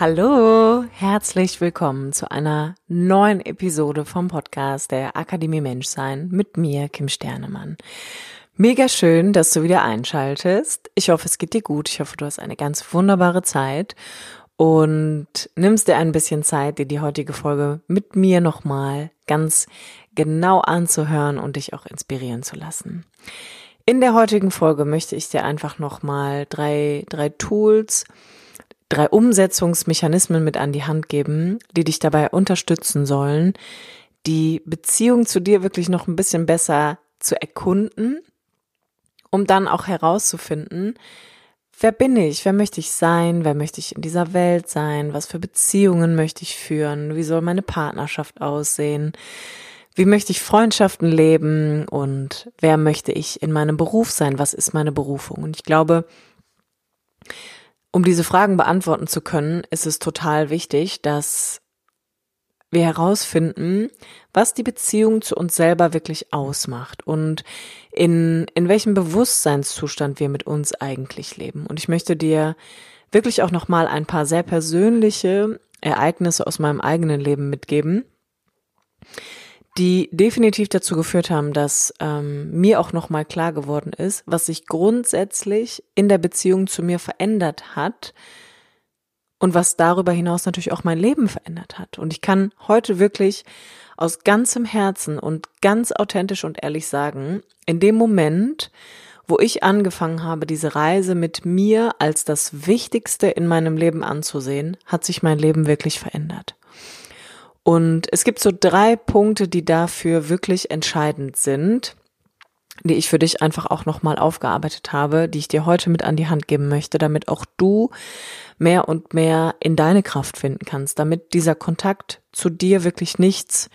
Hallo, herzlich willkommen zu einer neuen Episode vom Podcast der Akademie Menschsein mit mir, Kim Sternemann. Mega schön, dass du wieder einschaltest. Ich hoffe, es geht dir gut. Ich hoffe, du hast eine ganz wunderbare Zeit und nimmst dir ein bisschen Zeit, dir die heutige Folge mit mir nochmal ganz genau anzuhören und dich auch inspirieren zu lassen. In der heutigen Folge möchte ich dir einfach nochmal drei, drei Tools drei Umsetzungsmechanismen mit an die Hand geben, die dich dabei unterstützen sollen, die Beziehung zu dir wirklich noch ein bisschen besser zu erkunden, um dann auch herauszufinden, wer bin ich, wer möchte ich sein, wer möchte ich in dieser Welt sein, was für Beziehungen möchte ich führen, wie soll meine Partnerschaft aussehen, wie möchte ich Freundschaften leben und wer möchte ich in meinem Beruf sein, was ist meine Berufung. Und ich glaube, um diese Fragen beantworten zu können, ist es total wichtig, dass wir herausfinden, was die Beziehung zu uns selber wirklich ausmacht und in, in welchem Bewusstseinszustand wir mit uns eigentlich leben. Und ich möchte dir wirklich auch nochmal ein paar sehr persönliche Ereignisse aus meinem eigenen Leben mitgeben, die definitiv dazu geführt haben, dass ähm, mir auch nochmal klar geworden ist, was sich grundsätzlich in der Beziehung zu mir verändert hat und was darüber hinaus natürlich auch mein Leben verändert hat. Und ich kann heute wirklich aus ganzem Herzen und ganz authentisch und ehrlich sagen, in dem Moment, wo ich angefangen habe, diese Reise mit mir als das Wichtigste in meinem Leben anzusehen, hat sich mein Leben wirklich verändert. Und es gibt so drei Punkte, die dafür wirklich entscheidend sind, die ich für dich einfach auch nochmal aufgearbeitet habe, die ich dir heute mit an die Hand geben möchte, damit auch du mehr und mehr in deine Kraft finden kannst, damit dieser Kontakt zu dir wirklich nichts,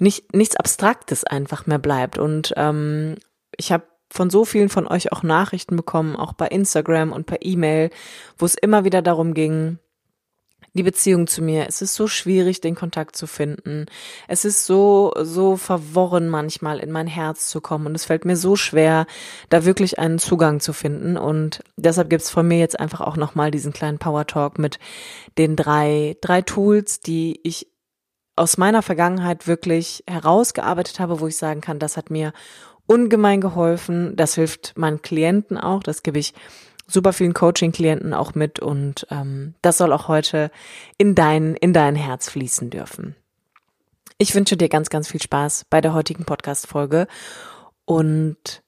nicht, nichts Abstraktes einfach mehr bleibt. Und ähm, ich habe von so vielen von euch auch Nachrichten bekommen, auch bei Instagram und per E-Mail, wo es immer wieder darum ging, die Beziehung zu mir. Es ist so schwierig, den Kontakt zu finden. Es ist so, so verworren manchmal in mein Herz zu kommen. Und es fällt mir so schwer, da wirklich einen Zugang zu finden. Und deshalb gibt's von mir jetzt einfach auch nochmal diesen kleinen Power Talk mit den drei, drei Tools, die ich aus meiner Vergangenheit wirklich herausgearbeitet habe, wo ich sagen kann, das hat mir ungemein geholfen. Das hilft meinen Klienten auch. Das gebe ich super vielen Coaching-Klienten auch mit und ähm, das soll auch heute in dein, in dein Herz fließen dürfen. Ich wünsche dir ganz, ganz viel Spaß bei der heutigen Podcast-Folge und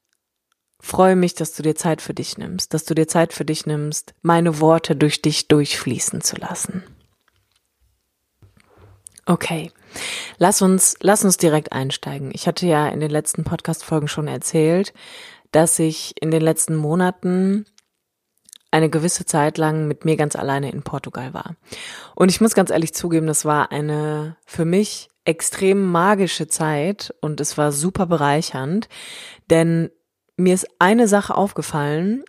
freue mich, dass du dir Zeit für dich nimmst, dass du dir Zeit für dich nimmst, meine Worte durch dich durchfließen zu lassen. Okay. Lass uns, lass uns direkt einsteigen. Ich hatte ja in den letzten Podcast-Folgen schon erzählt, dass ich in den letzten Monaten eine gewisse Zeit lang mit mir ganz alleine in Portugal war. Und ich muss ganz ehrlich zugeben, das war eine für mich extrem magische Zeit und es war super bereichernd, denn mir ist eine Sache aufgefallen,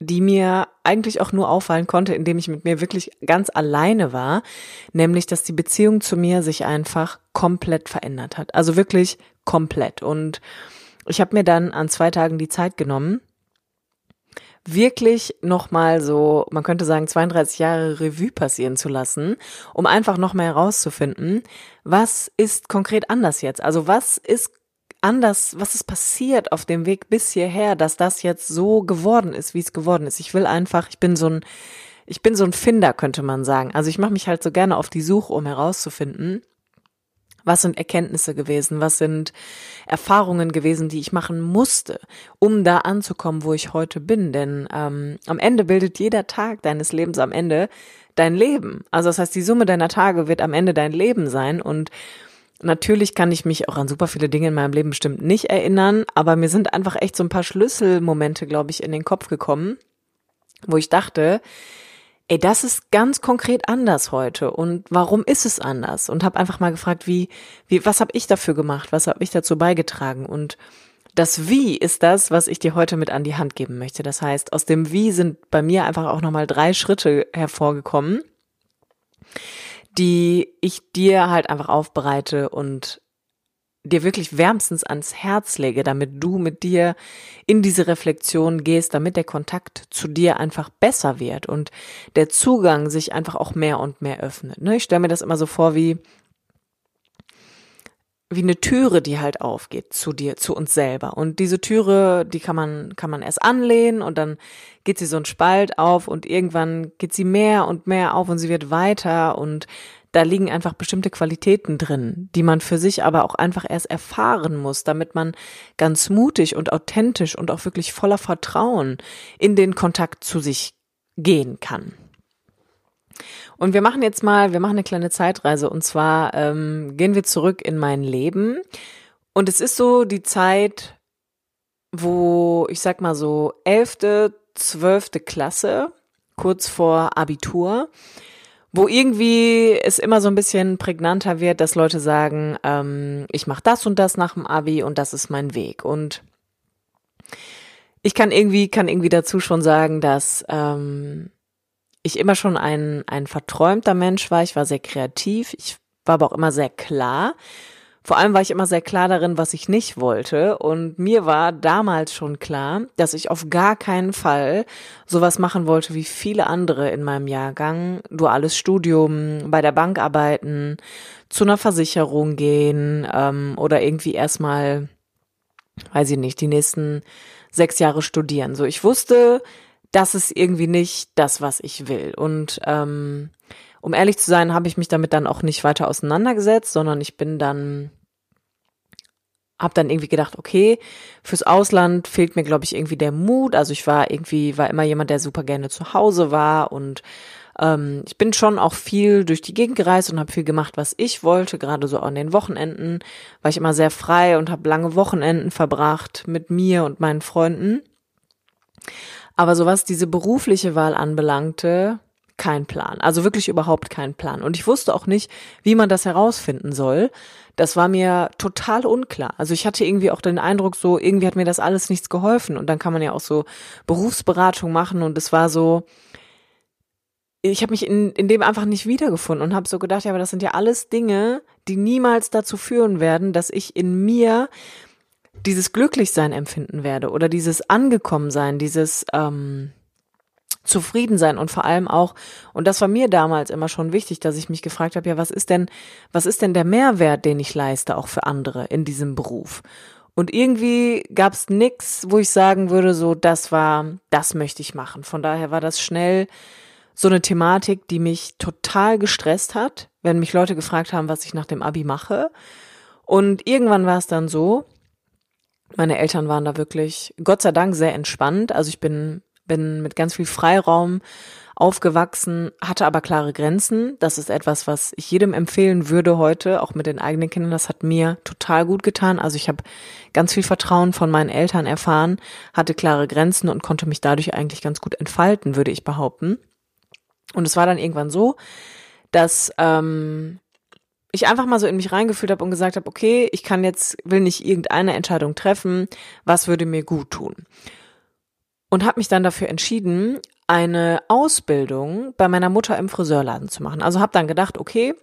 die mir eigentlich auch nur auffallen konnte, indem ich mit mir wirklich ganz alleine war, nämlich dass die Beziehung zu mir sich einfach komplett verändert hat. Also wirklich komplett. Und ich habe mir dann an zwei Tagen die Zeit genommen wirklich nochmal so, man könnte sagen, 32 Jahre Revue passieren zu lassen, um einfach nochmal herauszufinden, was ist konkret anders jetzt? Also was ist anders, was ist passiert auf dem Weg bis hierher, dass das jetzt so geworden ist, wie es geworden ist? Ich will einfach, ich bin so ein, ich bin so ein Finder, könnte man sagen. Also ich mache mich halt so gerne auf die Suche, um herauszufinden, was sind Erkenntnisse gewesen? Was sind Erfahrungen gewesen, die ich machen musste, um da anzukommen, wo ich heute bin? Denn ähm, am Ende bildet jeder Tag deines Lebens am Ende dein Leben. Also das heißt, die Summe deiner Tage wird am Ende dein Leben sein und Natürlich kann ich mich auch an super viele Dinge in meinem Leben bestimmt nicht erinnern, aber mir sind einfach echt so ein paar Schlüsselmomente, glaube ich, in den Kopf gekommen, wo ich dachte, ey, das ist ganz konkret anders heute und warum ist es anders? Und habe einfach mal gefragt, wie, wie, was habe ich dafür gemacht? Was habe ich dazu beigetragen? Und das Wie ist das, was ich dir heute mit an die Hand geben möchte. Das heißt, aus dem Wie sind bei mir einfach auch nochmal drei Schritte hervorgekommen, die ich dir halt einfach aufbereite und dir wirklich wärmstens ans Herz lege, damit du mit dir in diese Reflexion gehst, damit der Kontakt zu dir einfach besser wird und der Zugang sich einfach auch mehr und mehr öffnet. Ne? Ich stelle mir das immer so vor wie wie eine Türe, die halt aufgeht zu dir, zu uns selber. Und diese Türe, die kann man, kann man erst anlehnen und dann geht sie so ein Spalt auf und irgendwann geht sie mehr und mehr auf und sie wird weiter und da liegen einfach bestimmte Qualitäten drin, die man für sich aber auch einfach erst erfahren muss, damit man ganz mutig und authentisch und auch wirklich voller Vertrauen in den Kontakt zu sich gehen kann. Und wir machen jetzt mal, wir machen eine kleine Zeitreise und zwar ähm, gehen wir zurück in mein Leben und es ist so die Zeit, wo ich sag mal so elfte, zwölfte Klasse, kurz vor Abitur wo irgendwie es immer so ein bisschen prägnanter wird, dass Leute sagen, ähm, ich mache das und das nach dem Abi und das ist mein Weg. Und ich kann irgendwie, kann irgendwie dazu schon sagen, dass ähm, ich immer schon ein, ein verträumter Mensch war. Ich war sehr kreativ, ich war aber auch immer sehr klar. Vor allem war ich immer sehr klar darin, was ich nicht wollte. Und mir war damals schon klar, dass ich auf gar keinen Fall sowas machen wollte wie viele andere in meinem Jahrgang. Duales Studium, bei der Bank arbeiten, zu einer Versicherung gehen ähm, oder irgendwie erstmal, weiß ich nicht, die nächsten sechs Jahre studieren. So, ich wusste, das ist irgendwie nicht das, was ich will. Und ähm, um ehrlich zu sein, habe ich mich damit dann auch nicht weiter auseinandergesetzt, sondern ich bin dann habe dann irgendwie gedacht, okay, fürs Ausland fehlt mir, glaube ich, irgendwie der Mut. Also ich war irgendwie, war immer jemand, der super gerne zu Hause war und ähm, ich bin schon auch viel durch die Gegend gereist und habe viel gemacht, was ich wollte. Gerade so an den Wochenenden war ich immer sehr frei und habe lange Wochenenden verbracht mit mir und meinen Freunden. Aber so was diese berufliche Wahl anbelangte, kein Plan. Also wirklich überhaupt kein Plan. Und ich wusste auch nicht, wie man das herausfinden soll. Das war mir total unklar. Also ich hatte irgendwie auch den Eindruck, so irgendwie hat mir das alles nichts geholfen. Und dann kann man ja auch so Berufsberatung machen. Und es war so, ich habe mich in, in dem einfach nicht wiedergefunden und habe so gedacht, ja, aber das sind ja alles Dinge, die niemals dazu führen werden, dass ich in mir dieses Glücklichsein empfinden werde oder dieses Angekommensein, dieses ähm, zufrieden sein und vor allem auch, und das war mir damals immer schon wichtig, dass ich mich gefragt habe, ja, was ist denn, was ist denn der Mehrwert, den ich leiste, auch für andere in diesem Beruf? Und irgendwie gab es nix, wo ich sagen würde, so, das war, das möchte ich machen. Von daher war das schnell so eine Thematik, die mich total gestresst hat, wenn mich Leute gefragt haben, was ich nach dem Abi mache. Und irgendwann war es dann so, meine Eltern waren da wirklich, Gott sei Dank, sehr entspannt. Also ich bin bin mit ganz viel Freiraum aufgewachsen, hatte aber klare Grenzen. Das ist etwas, was ich jedem empfehlen würde heute, auch mit den eigenen Kindern. Das hat mir total gut getan. Also ich habe ganz viel Vertrauen von meinen Eltern erfahren, hatte klare Grenzen und konnte mich dadurch eigentlich ganz gut entfalten, würde ich behaupten. Und es war dann irgendwann so, dass ähm, ich einfach mal so in mich reingefühlt habe und gesagt habe, okay, ich kann jetzt, will nicht irgendeine Entscheidung treffen, was würde mir gut tun und habe mich dann dafür entschieden, eine Ausbildung bei meiner Mutter im Friseurladen zu machen. Also habe dann gedacht, okay,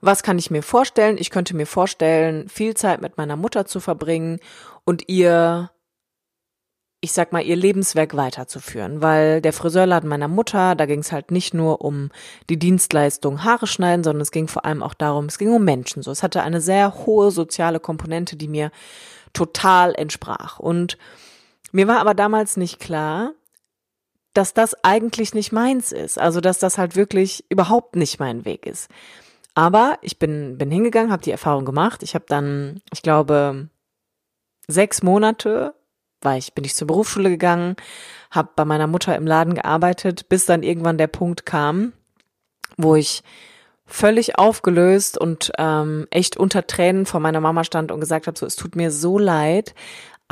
was kann ich mir vorstellen? Ich könnte mir vorstellen, viel Zeit mit meiner Mutter zu verbringen und ihr, ich sag mal, ihr Lebenswerk weiterzuführen, weil der Friseurladen meiner Mutter, da ging es halt nicht nur um die Dienstleistung Haare schneiden, sondern es ging vor allem auch darum, es ging um Menschen. So, es hatte eine sehr hohe soziale Komponente, die mir total entsprach und mir war aber damals nicht klar, dass das eigentlich nicht meins ist. Also, dass das halt wirklich überhaupt nicht mein Weg ist. Aber ich bin, bin hingegangen, habe die Erfahrung gemacht. Ich habe dann, ich glaube, sechs Monate war ich, bin ich zur Berufsschule gegangen, habe bei meiner Mutter im Laden gearbeitet, bis dann irgendwann der Punkt kam, wo ich völlig aufgelöst und ähm, echt unter Tränen vor meiner Mama stand und gesagt habe, so es tut mir so leid,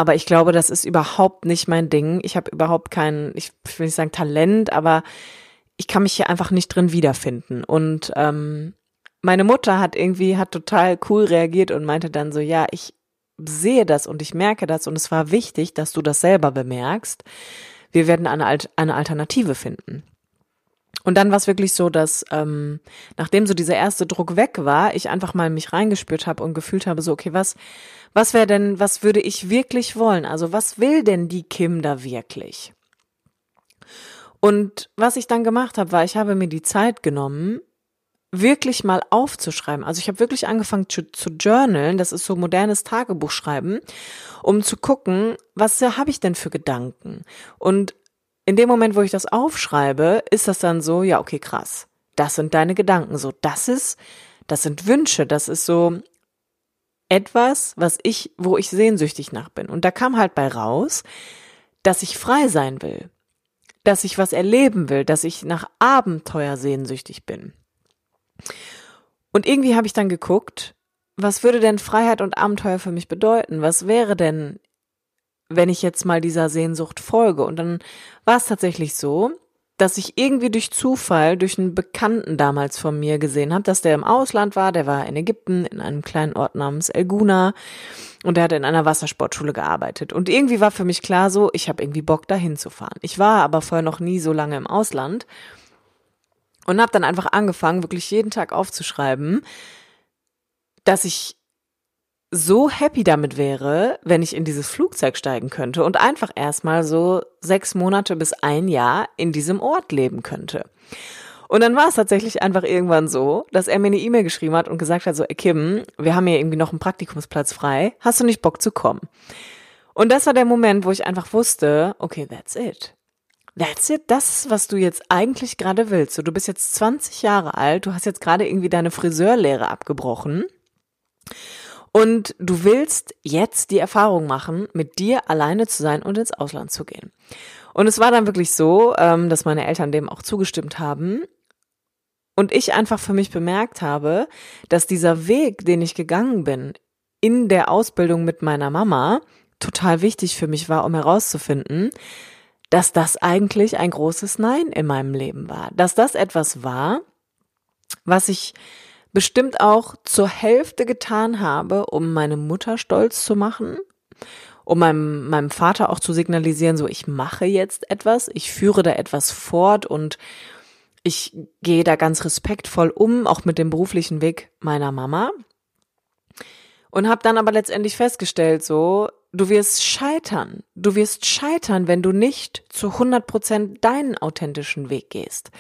Aber ich glaube, das ist überhaupt nicht mein Ding. Ich habe überhaupt kein, ich will nicht sagen Talent, aber ich kann mich hier einfach nicht drin wiederfinden. Und ähm, meine Mutter hat irgendwie, hat total cool reagiert und meinte dann so, ja, ich sehe das und ich merke das und es war wichtig, dass du das selber bemerkst. Wir werden eine, eine Alternative finden. Und dann war es wirklich so, dass ähm, nachdem so dieser erste Druck weg war, ich einfach mal mich reingespürt habe und gefühlt habe, so, okay, was, was wäre denn, was würde ich wirklich wollen? Also was will denn die Kim da wirklich? Und was ich dann gemacht habe, war, ich habe mir die Zeit genommen, wirklich mal aufzuschreiben. Also ich habe wirklich angefangen zu, zu journalen, das ist so modernes Tagebuchschreiben, um zu gucken, was habe ich denn für Gedanken? Und in dem Moment, wo ich das aufschreibe, ist das dann so, ja, okay, krass. Das sind deine Gedanken. So, das ist, das sind Wünsche. Das ist so etwas, was ich, wo ich sehnsüchtig nach bin. Und da kam halt bei raus, dass ich frei sein will. Dass ich was erleben will. Dass ich nach Abenteuer sehnsüchtig bin. Und irgendwie habe ich dann geguckt, was würde denn Freiheit und Abenteuer für mich bedeuten? Was wäre denn wenn ich jetzt mal dieser Sehnsucht folge. Und dann war es tatsächlich so, dass ich irgendwie durch Zufall, durch einen Bekannten damals von mir gesehen habe, dass der im Ausland war, der war in Ägypten, in einem kleinen Ort namens Elguna und der hat in einer Wassersportschule gearbeitet. Und irgendwie war für mich klar so, ich habe irgendwie Bock dahin zu fahren. Ich war aber vorher noch nie so lange im Ausland und habe dann einfach angefangen, wirklich jeden Tag aufzuschreiben, dass ich so happy damit wäre, wenn ich in dieses Flugzeug steigen könnte und einfach erstmal so sechs Monate bis ein Jahr in diesem Ort leben könnte. Und dann war es tatsächlich einfach irgendwann so, dass er mir eine E-Mail geschrieben hat und gesagt hat, so, ey Kim, wir haben hier irgendwie noch einen Praktikumsplatz frei, hast du nicht Bock zu kommen? Und das war der Moment, wo ich einfach wusste, okay, that's it. That's it, das was du jetzt eigentlich gerade willst. So, du bist jetzt 20 Jahre alt, du hast jetzt gerade irgendwie deine Friseurlehre abgebrochen und du willst jetzt die Erfahrung machen, mit dir alleine zu sein und ins Ausland zu gehen. Und es war dann wirklich so, ähm, dass meine Eltern dem auch zugestimmt haben. Und ich einfach für mich bemerkt habe, dass dieser Weg, den ich gegangen bin, in der Ausbildung mit meiner Mama, total wichtig für mich war, um herauszufinden, dass das eigentlich ein großes Nein in meinem Leben war. Dass das etwas war, was ich bestimmt auch zur Hälfte getan habe, um meine Mutter stolz zu machen, um meinem, meinem Vater auch zu signalisieren, so ich mache jetzt etwas, ich führe da etwas fort und ich gehe da ganz respektvoll um, auch mit dem beruflichen Weg meiner Mama. Und habe dann aber letztendlich festgestellt, so, du wirst scheitern. Du wirst scheitern, wenn du nicht zu 100 Prozent deinen authentischen Weg gehst.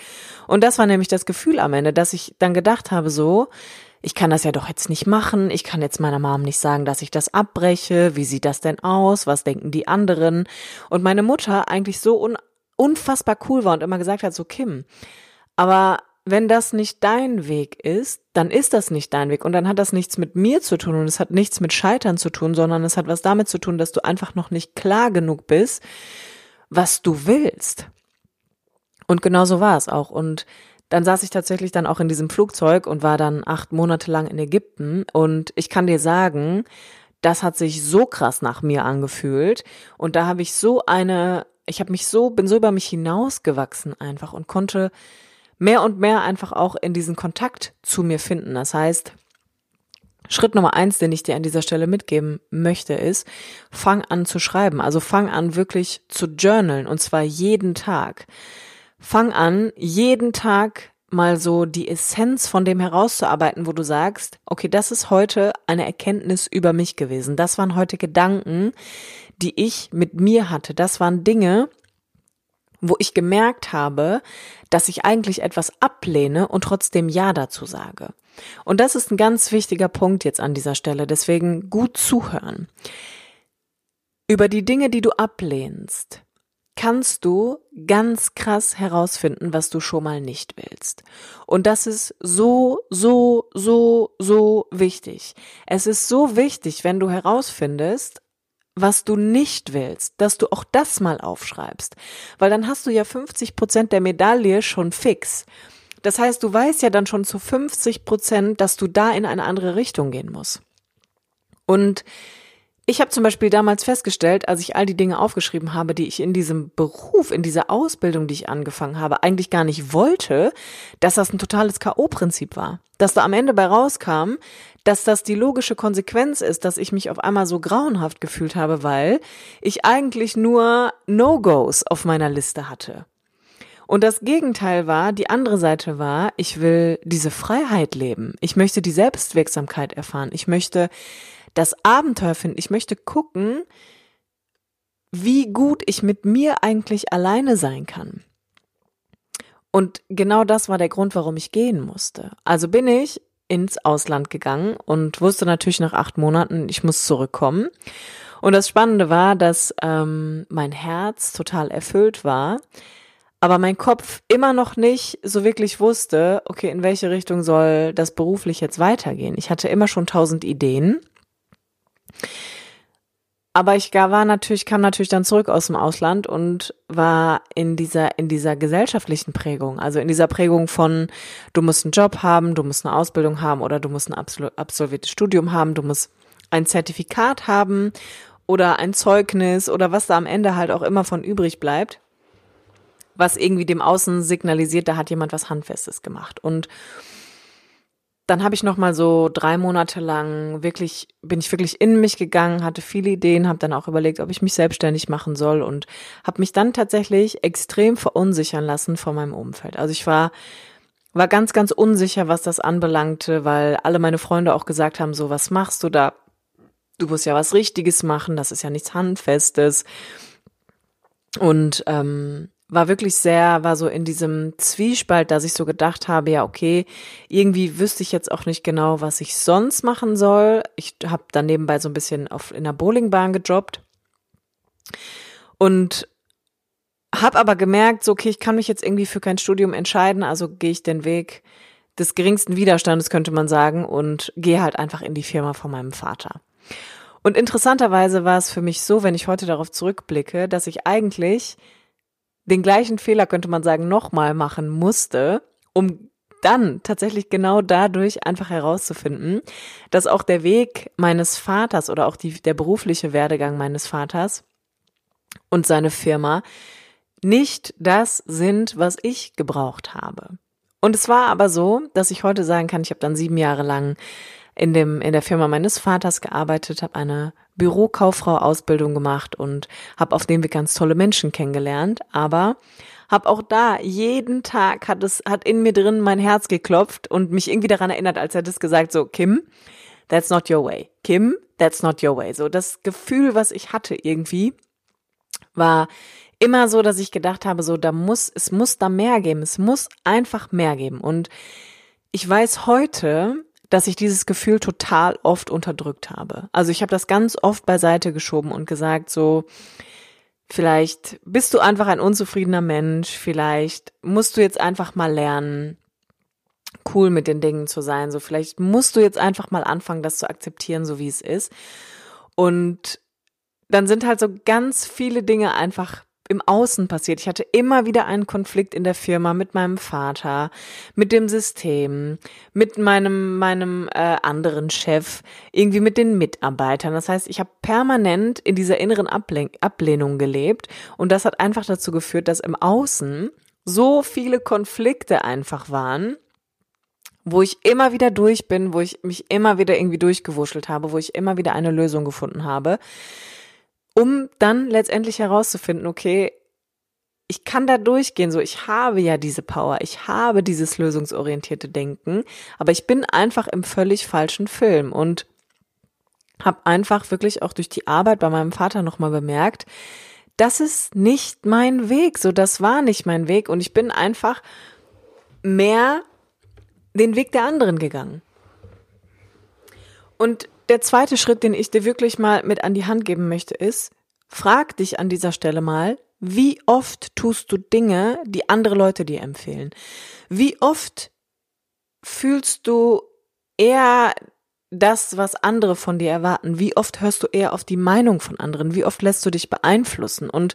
Und das war nämlich das Gefühl am Ende, dass ich dann gedacht habe, so, ich kann das ja doch jetzt nicht machen. Ich kann jetzt meiner Mom nicht sagen, dass ich das abbreche. Wie sieht das denn aus? Was denken die anderen? Und meine Mutter eigentlich so un unfassbar cool war und immer gesagt hat, so Kim, aber wenn das nicht dein Weg ist, dann ist das nicht dein Weg und dann hat das nichts mit mir zu tun und es hat nichts mit Scheitern zu tun, sondern es hat was damit zu tun, dass du einfach noch nicht klar genug bist, was du willst. Und genau so war es auch. Und dann saß ich tatsächlich dann auch in diesem Flugzeug und war dann acht Monate lang in Ägypten. Und ich kann dir sagen, das hat sich so krass nach mir angefühlt. Und da habe ich so eine, ich habe mich so, bin so über mich hinausgewachsen einfach und konnte mehr und mehr einfach auch in diesen Kontakt zu mir finden. Das heißt, Schritt Nummer eins, den ich dir an dieser Stelle mitgeben möchte, ist, fang an zu schreiben. Also fang an wirklich zu journalen und zwar jeden Tag. Fang an, jeden Tag mal so die Essenz von dem herauszuarbeiten, wo du sagst, okay, das ist heute eine Erkenntnis über mich gewesen. Das waren heute Gedanken, die ich mit mir hatte. Das waren Dinge, wo ich gemerkt habe, dass ich eigentlich etwas ablehne und trotzdem Ja dazu sage. Und das ist ein ganz wichtiger Punkt jetzt an dieser Stelle, deswegen gut zuhören. Über die Dinge, die du ablehnst, kannst du ganz krass herausfinden, was du schon mal nicht willst. Und das ist so, so, so, so wichtig. Es ist so wichtig, wenn du herausfindest, was du nicht willst, dass du auch das mal aufschreibst. Weil dann hast du ja 50 Prozent der Medaille schon fix. Das heißt, du weißt ja dann schon zu 50 Prozent, dass du da in eine andere Richtung gehen musst. Und ich habe zum Beispiel damals festgestellt, als ich all die Dinge aufgeschrieben habe, die ich in diesem Beruf, in dieser Ausbildung, die ich angefangen habe, eigentlich gar nicht wollte, dass das ein totales K.O.-Prinzip war. Dass da am Ende bei rauskam, dass das die logische Konsequenz ist, dass ich mich auf einmal so grauenhaft gefühlt habe, weil ich eigentlich nur No-Gos auf meiner Liste hatte. Und das Gegenteil war, die andere Seite war, ich will diese Freiheit leben. Ich möchte die Selbstwirksamkeit erfahren. Ich möchte das Abenteuer finden. Ich möchte gucken, wie gut ich mit mir eigentlich alleine sein kann. Und genau das war der Grund, warum ich gehen musste. Also bin ich ins Ausland gegangen und wusste natürlich nach acht Monaten, ich muss zurückkommen. Und das Spannende war, dass ähm, mein Herz total erfüllt war, aber mein Kopf immer noch nicht so wirklich wusste, okay, in welche Richtung soll das beruflich jetzt weitergehen. Ich hatte immer schon tausend Ideen aber ich war natürlich, kam natürlich dann zurück aus dem Ausland und war in dieser, in dieser gesellschaftlichen Prägung, also in dieser Prägung von, du musst einen Job haben, du musst eine Ausbildung haben oder du musst ein absolviertes Studium haben, du musst ein Zertifikat haben oder ein Zeugnis oder was da am Ende halt auch immer von übrig bleibt, was irgendwie dem Außen signalisiert, da hat jemand was Handfestes gemacht. Und dann habe ich noch mal so drei Monate lang wirklich bin ich wirklich in mich gegangen, hatte viele Ideen, habe dann auch überlegt, ob ich mich selbstständig machen soll und habe mich dann tatsächlich extrem verunsichern lassen von meinem Umfeld. Also ich war war ganz ganz unsicher, was das anbelangte, weil alle meine Freunde auch gesagt haben, so was machst du da? Du musst ja was Richtiges machen, das ist ja nichts Handfestes. Und ähm, war wirklich sehr, war so in diesem Zwiespalt, dass ich so gedacht habe, ja, okay, irgendwie wüsste ich jetzt auch nicht genau, was ich sonst machen soll. Ich habe dann nebenbei so ein bisschen auf in der Bowlingbahn gejobbt und habe aber gemerkt, so okay, ich kann mich jetzt irgendwie für kein Studium entscheiden, also gehe ich den Weg des geringsten Widerstandes, könnte man sagen, und gehe halt einfach in die Firma von meinem Vater. Und interessanterweise war es für mich so, wenn ich heute darauf zurückblicke, dass ich eigentlich den gleichen Fehler, könnte man sagen, nochmal machen musste, um dann tatsächlich genau dadurch einfach herauszufinden, dass auch der Weg meines Vaters oder auch die, der berufliche Werdegang meines Vaters und seine Firma nicht das sind, was ich gebraucht habe. Und es war aber so, dass ich heute sagen kann, ich habe dann sieben Jahre lang in dem in der Firma meines Vaters gearbeitet, habe eine Bürokauffrau-Ausbildung gemacht und habe auf dem Weg ganz tolle Menschen kennengelernt. Aber habe auch da jeden Tag hat es hat in mir drin mein Herz geklopft und mich irgendwie daran erinnert, als er das gesagt so Kim, that's not your way. Kim, that's not your way. So das Gefühl, was ich hatte irgendwie war immer so, dass ich gedacht habe, so da muss es muss da mehr geben. Es muss einfach mehr geben und ich weiß heute, dass ich dieses Gefühl total oft unterdrückt habe. Also ich habe das ganz oft beiseite geschoben und gesagt, so, vielleicht bist du einfach ein unzufriedener Mensch, vielleicht musst du jetzt einfach mal lernen, cool mit den Dingen zu sein, so vielleicht musst du jetzt einfach mal anfangen, das zu akzeptieren, so wie es ist. Und dann sind halt so ganz viele Dinge einfach im Außen passiert. Ich hatte immer wieder einen Konflikt in der Firma mit meinem Vater, mit dem System, mit meinem meinem äh, anderen Chef, irgendwie mit den Mitarbeitern. Das heißt, ich habe permanent in dieser inneren Ablen Ablehnung gelebt und das hat einfach dazu geführt, dass im Außen so viele Konflikte einfach waren, wo ich immer wieder durch bin, wo ich mich immer wieder irgendwie durchgewuschelt habe, wo ich immer wieder eine Lösung gefunden habe um dann letztendlich herauszufinden, okay, ich kann da durchgehen, so ich habe ja diese Power, ich habe dieses lösungsorientierte Denken, aber ich bin einfach im völlig falschen Film und habe einfach wirklich auch durch die Arbeit bei meinem Vater nochmal bemerkt, das ist nicht mein Weg, so das war nicht mein Weg und ich bin einfach mehr den Weg der anderen gegangen. Und der zweite Schritt, den ich dir wirklich mal mit an die Hand geben möchte, ist, frag dich an dieser Stelle mal, wie oft tust du Dinge, die andere Leute dir empfehlen? Wie oft fühlst du eher das, was andere von dir erwarten? Wie oft hörst du eher auf die Meinung von anderen? Wie oft lässt du dich beeinflussen? Und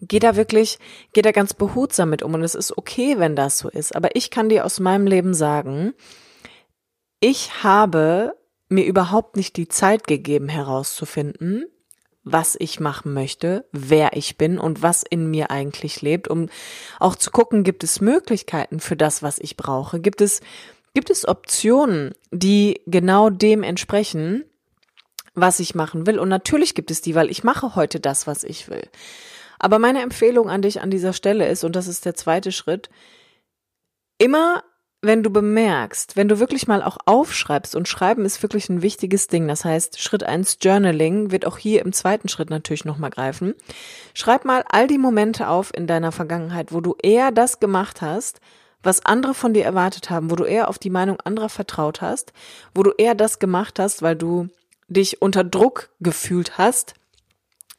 geh da wirklich, geh da ganz behutsam mit um. Und es ist okay, wenn das so ist. Aber ich kann dir aus meinem Leben sagen, ich habe mir überhaupt nicht die Zeit gegeben herauszufinden, was ich machen möchte, wer ich bin und was in mir eigentlich lebt, um auch zu gucken, gibt es Möglichkeiten für das, was ich brauche? Gibt es, gibt es Optionen, die genau dem entsprechen, was ich machen will? Und natürlich gibt es die, weil ich mache heute das, was ich will. Aber meine Empfehlung an dich an dieser Stelle ist, und das ist der zweite Schritt, immer wenn du bemerkst, wenn du wirklich mal auch aufschreibst und schreiben ist wirklich ein wichtiges Ding. Das heißt, Schritt eins Journaling wird auch hier im zweiten Schritt natürlich nochmal greifen. Schreib mal all die Momente auf in deiner Vergangenheit, wo du eher das gemacht hast, was andere von dir erwartet haben, wo du eher auf die Meinung anderer vertraut hast, wo du eher das gemacht hast, weil du dich unter Druck gefühlt hast,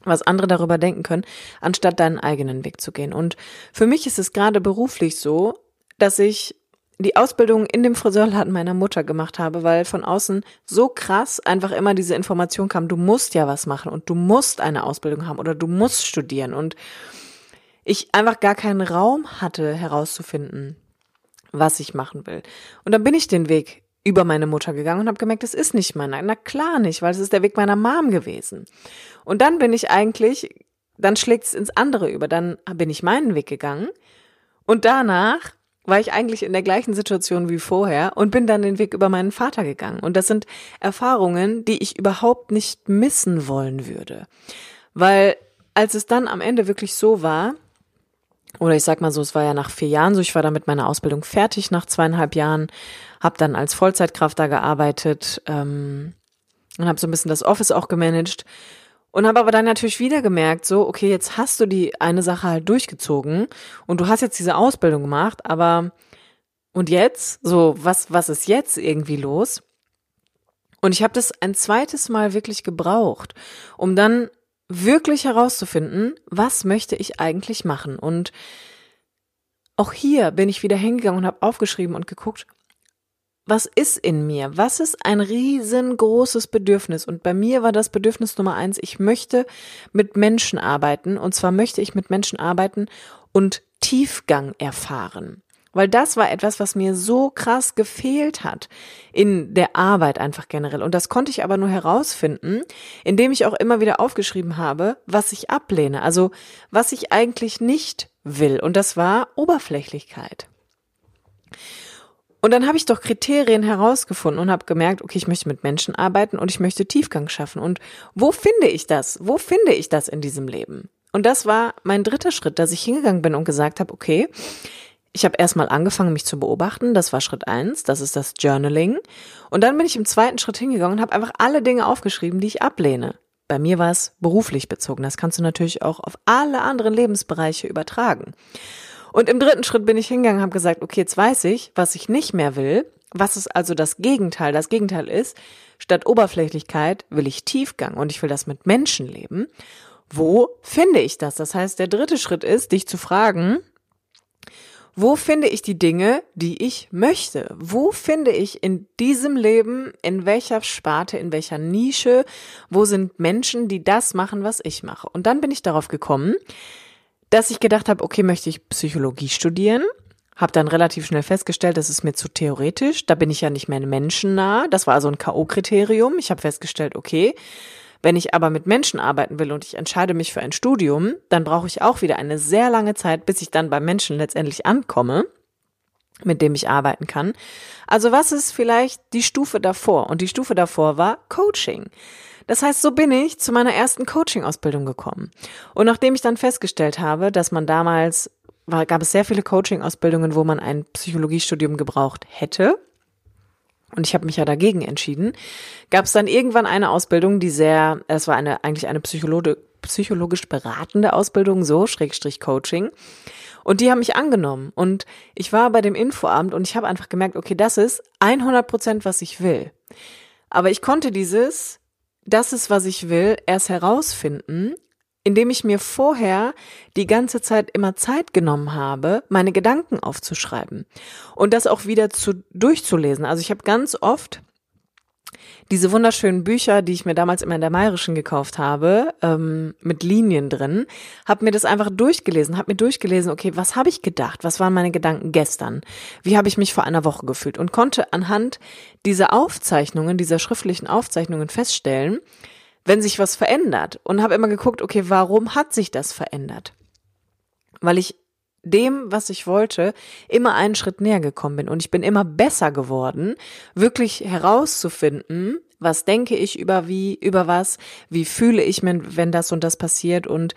was andere darüber denken können, anstatt deinen eigenen Weg zu gehen. Und für mich ist es gerade beruflich so, dass ich die Ausbildung in dem Friseurladen meiner Mutter gemacht habe, weil von außen so krass einfach immer diese Information kam, du musst ja was machen und du musst eine Ausbildung haben oder du musst studieren und ich einfach gar keinen Raum hatte herauszufinden, was ich machen will. Und dann bin ich den Weg über meine Mutter gegangen und habe gemerkt, das ist nicht meiner. Na klar nicht, weil es ist der Weg meiner Mom gewesen. Und dann bin ich eigentlich, dann schlägt es ins andere über. Dann bin ich meinen Weg gegangen und danach war ich eigentlich in der gleichen Situation wie vorher und bin dann den Weg über meinen Vater gegangen. Und das sind Erfahrungen, die ich überhaupt nicht missen wollen würde. Weil als es dann am Ende wirklich so war, oder ich sag mal so, es war ja nach vier Jahren so, ich war dann mit meiner Ausbildung fertig nach zweieinhalb Jahren, habe dann als Vollzeitkraft da gearbeitet ähm, und habe so ein bisschen das Office auch gemanagt und habe aber dann natürlich wieder gemerkt, so, okay, jetzt hast du die eine Sache halt durchgezogen und du hast jetzt diese Ausbildung gemacht, aber und jetzt? So, was, was ist jetzt irgendwie los? Und ich habe das ein zweites Mal wirklich gebraucht, um dann wirklich herauszufinden, was möchte ich eigentlich machen. Und auch hier bin ich wieder hingegangen und habe aufgeschrieben und geguckt, was ist in mir? Was ist ein riesengroßes Bedürfnis? Und bei mir war das Bedürfnis Nummer eins, ich möchte mit Menschen arbeiten. Und zwar möchte ich mit Menschen arbeiten und Tiefgang erfahren. Weil das war etwas, was mir so krass gefehlt hat in der Arbeit einfach generell. Und das konnte ich aber nur herausfinden, indem ich auch immer wieder aufgeschrieben habe, was ich ablehne. Also was ich eigentlich nicht will. Und das war Oberflächlichkeit. Und dann habe ich doch Kriterien herausgefunden und habe gemerkt, okay, ich möchte mit Menschen arbeiten und ich möchte Tiefgang schaffen. Und wo finde ich das? Wo finde ich das in diesem Leben? Und das war mein dritter Schritt, dass ich hingegangen bin und gesagt habe, okay, ich habe erstmal angefangen, mich zu beobachten. Das war Schritt eins, das ist das Journaling. Und dann bin ich im zweiten Schritt hingegangen und habe einfach alle Dinge aufgeschrieben, die ich ablehne. Bei mir war es beruflich bezogen. Das kannst du natürlich auch auf alle anderen Lebensbereiche übertragen. Und im dritten Schritt bin ich hingegangen und habe gesagt, okay, jetzt weiß ich, was ich nicht mehr will. Was ist also das Gegenteil? Das Gegenteil ist, statt Oberflächlichkeit will ich Tiefgang und ich will das mit Menschen leben. Wo finde ich das? Das heißt, der dritte Schritt ist, dich zu fragen, wo finde ich die Dinge, die ich möchte? Wo finde ich in diesem Leben, in welcher Sparte, in welcher Nische, wo sind Menschen, die das machen, was ich mache? Und dann bin ich darauf gekommen, dass ich gedacht habe, okay, möchte ich Psychologie studieren? Habe dann relativ schnell festgestellt, das ist mir zu theoretisch. Da bin ich ja nicht mehr menschennah. Das war also ein K.O.-Kriterium. Ich habe festgestellt, okay, wenn ich aber mit Menschen arbeiten will und ich entscheide mich für ein Studium, dann brauche ich auch wieder eine sehr lange Zeit, bis ich dann beim Menschen letztendlich ankomme mit dem ich arbeiten kann. Also was ist vielleicht die Stufe davor? Und die Stufe davor war Coaching. Das heißt, so bin ich zu meiner ersten Coaching-Ausbildung gekommen. Und nachdem ich dann festgestellt habe, dass man damals, war, gab es sehr viele Coaching-Ausbildungen, wo man ein Psychologiestudium gebraucht hätte, und ich habe mich ja dagegen entschieden, gab es dann irgendwann eine Ausbildung, die sehr, es war eine eigentlich eine Psychologe, psychologisch beratende Ausbildung, so Schrägstrich Coaching. Und die haben mich angenommen. Und ich war bei dem Infoamt und ich habe einfach gemerkt, okay, das ist 100 Prozent, was ich will. Aber ich konnte dieses das ist, was ich will, erst herausfinden, indem ich mir vorher die ganze Zeit immer Zeit genommen habe, meine Gedanken aufzuschreiben und das auch wieder zu durchzulesen. Also ich habe ganz oft diese wunderschönen Bücher, die ich mir damals immer in der Mayerischen gekauft habe, ähm, mit Linien drin, habe mir das einfach durchgelesen, habe mir durchgelesen, okay, was habe ich gedacht, was waren meine Gedanken gestern, wie habe ich mich vor einer Woche gefühlt? Und konnte anhand dieser Aufzeichnungen, dieser schriftlichen Aufzeichnungen feststellen, wenn sich was verändert. Und habe immer geguckt, okay, warum hat sich das verändert? Weil ich dem, was ich wollte, immer einen Schritt näher gekommen bin. Und ich bin immer besser geworden, wirklich herauszufinden, was denke ich über wie, über was, wie fühle ich, wenn das und das passiert. Und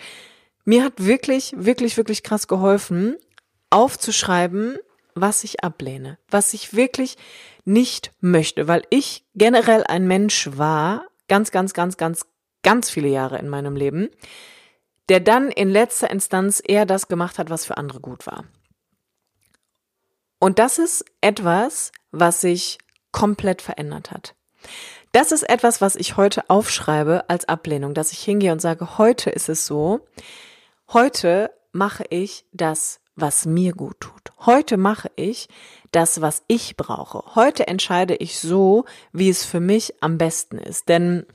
mir hat wirklich, wirklich, wirklich krass geholfen, aufzuschreiben, was ich ablehne, was ich wirklich nicht möchte, weil ich generell ein Mensch war, ganz, ganz, ganz, ganz, ganz viele Jahre in meinem Leben, der dann in letzter Instanz eher das gemacht hat, was für andere gut war. Und das ist etwas, was sich komplett verändert hat. Das ist etwas, was ich heute aufschreibe als Ablehnung, dass ich hingehe und sage, heute ist es so, heute mache ich das, was mir gut tut. Heute mache ich das, was ich brauche. Heute entscheide ich so, wie es für mich am besten ist. Denn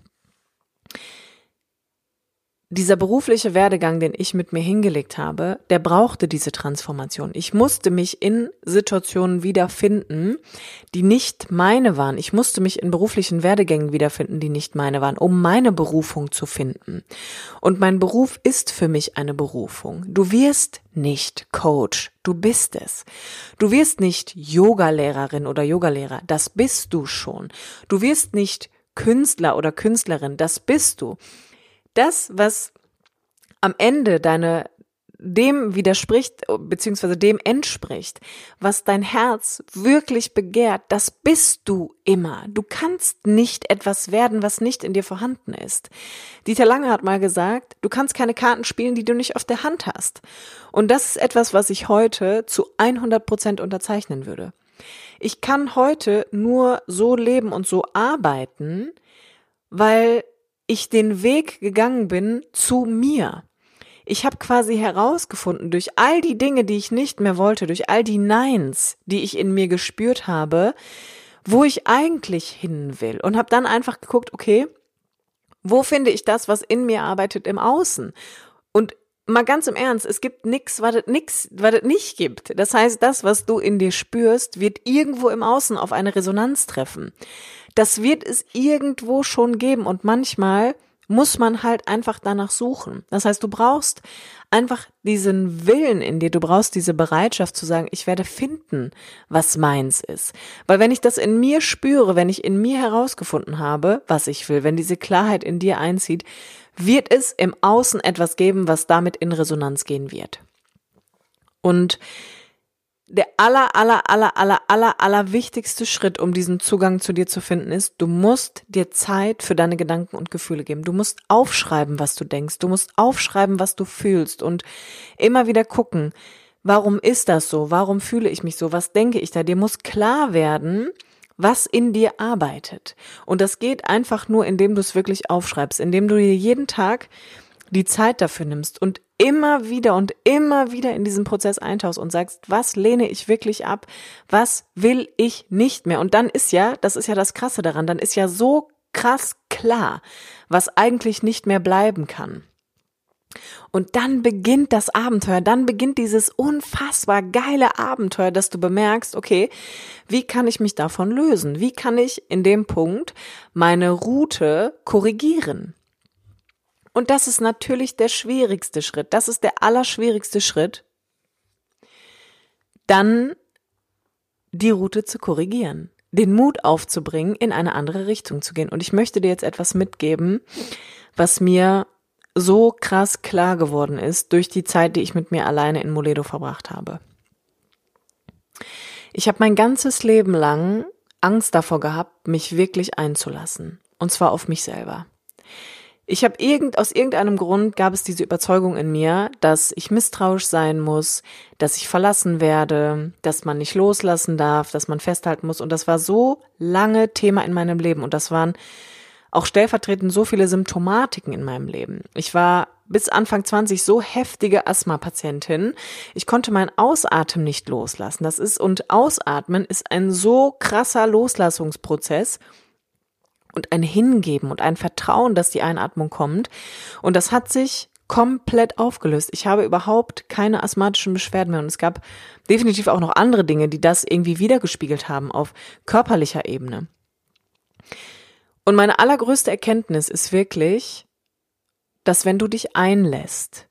dieser berufliche Werdegang, den ich mit mir hingelegt habe, der brauchte diese Transformation. Ich musste mich in Situationen wiederfinden, die nicht meine waren. Ich musste mich in beruflichen Werdegängen wiederfinden, die nicht meine waren, um meine Berufung zu finden. Und mein Beruf ist für mich eine Berufung. Du wirst nicht Coach, du bist es. Du wirst nicht Yogalehrerin oder Yogalehrer, das bist du schon. Du wirst nicht Künstler oder Künstlerin, das bist du das, was am Ende deine dem widerspricht, beziehungsweise dem entspricht, was dein Herz wirklich begehrt, das bist du immer. Du kannst nicht etwas werden, was nicht in dir vorhanden ist. Dieter Lange hat mal gesagt, du kannst keine Karten spielen, die du nicht auf der Hand hast. Und das ist etwas, was ich heute zu 100 Prozent unterzeichnen würde. Ich kann heute nur so leben und so arbeiten, weil ich den Weg gegangen bin zu mir. Ich habe quasi herausgefunden, durch all die Dinge, die ich nicht mehr wollte, durch all die Neins, die ich in mir gespürt habe, wo ich eigentlich hin will. Und habe dann einfach geguckt, okay, wo finde ich das, was in mir arbeitet im Außen? Und mal ganz im Ernst, es gibt nichts, was es nix, was es nicht gibt. Das heißt, das, was du in dir spürst, wird irgendwo im Außen auf eine Resonanz treffen das wird es irgendwo schon geben und manchmal muss man halt einfach danach suchen. Das heißt, du brauchst einfach diesen Willen in dir, du brauchst diese Bereitschaft zu sagen, ich werde finden, was meins ist. Weil wenn ich das in mir spüre, wenn ich in mir herausgefunden habe, was ich will, wenn diese Klarheit in dir einzieht, wird es im Außen etwas geben, was damit in Resonanz gehen wird. Und der aller, aller, aller, aller, aller, aller wichtigste Schritt, um diesen Zugang zu dir zu finden, ist, du musst dir Zeit für deine Gedanken und Gefühle geben. Du musst aufschreiben, was du denkst. Du musst aufschreiben, was du fühlst und immer wieder gucken, warum ist das so? Warum fühle ich mich so? Was denke ich da? Dir muss klar werden, was in dir arbeitet. Und das geht einfach nur, indem du es wirklich aufschreibst, indem du dir jeden Tag die Zeit dafür nimmst und immer wieder und immer wieder in diesen Prozess eintauchst und sagst, was lehne ich wirklich ab? Was will ich nicht mehr? Und dann ist ja, das ist ja das Krasse daran, dann ist ja so krass klar, was eigentlich nicht mehr bleiben kann. Und dann beginnt das Abenteuer, dann beginnt dieses unfassbar geile Abenteuer, dass du bemerkst, okay, wie kann ich mich davon lösen? Wie kann ich in dem Punkt meine Route korrigieren? Und das ist natürlich der schwierigste Schritt. Das ist der allerschwierigste Schritt. Dann die Route zu korrigieren, den Mut aufzubringen, in eine andere Richtung zu gehen. Und ich möchte dir jetzt etwas mitgeben, was mir so krass klar geworden ist durch die Zeit, die ich mit mir alleine in Moledo verbracht habe. Ich habe mein ganzes Leben lang Angst davor gehabt, mich wirklich einzulassen. Und zwar auf mich selber. Ich habe irgend aus irgendeinem Grund gab es diese Überzeugung in mir, dass ich misstrauisch sein muss, dass ich verlassen werde, dass man nicht loslassen darf, dass man festhalten muss und das war so lange Thema in meinem Leben und das waren auch stellvertretend so viele Symptomatiken in meinem Leben. Ich war bis Anfang 20 so heftige Asthma-Patientin. Ich konnte mein Ausatmen nicht loslassen. Das ist und Ausatmen ist ein so krasser Loslassungsprozess und ein Hingeben und ein Vertrauen, dass die Einatmung kommt. Und das hat sich komplett aufgelöst. Ich habe überhaupt keine asthmatischen Beschwerden mehr und es gab definitiv auch noch andere Dinge, die das irgendwie wiedergespiegelt haben auf körperlicher Ebene. Und meine allergrößte Erkenntnis ist wirklich, dass wenn du dich einlässt,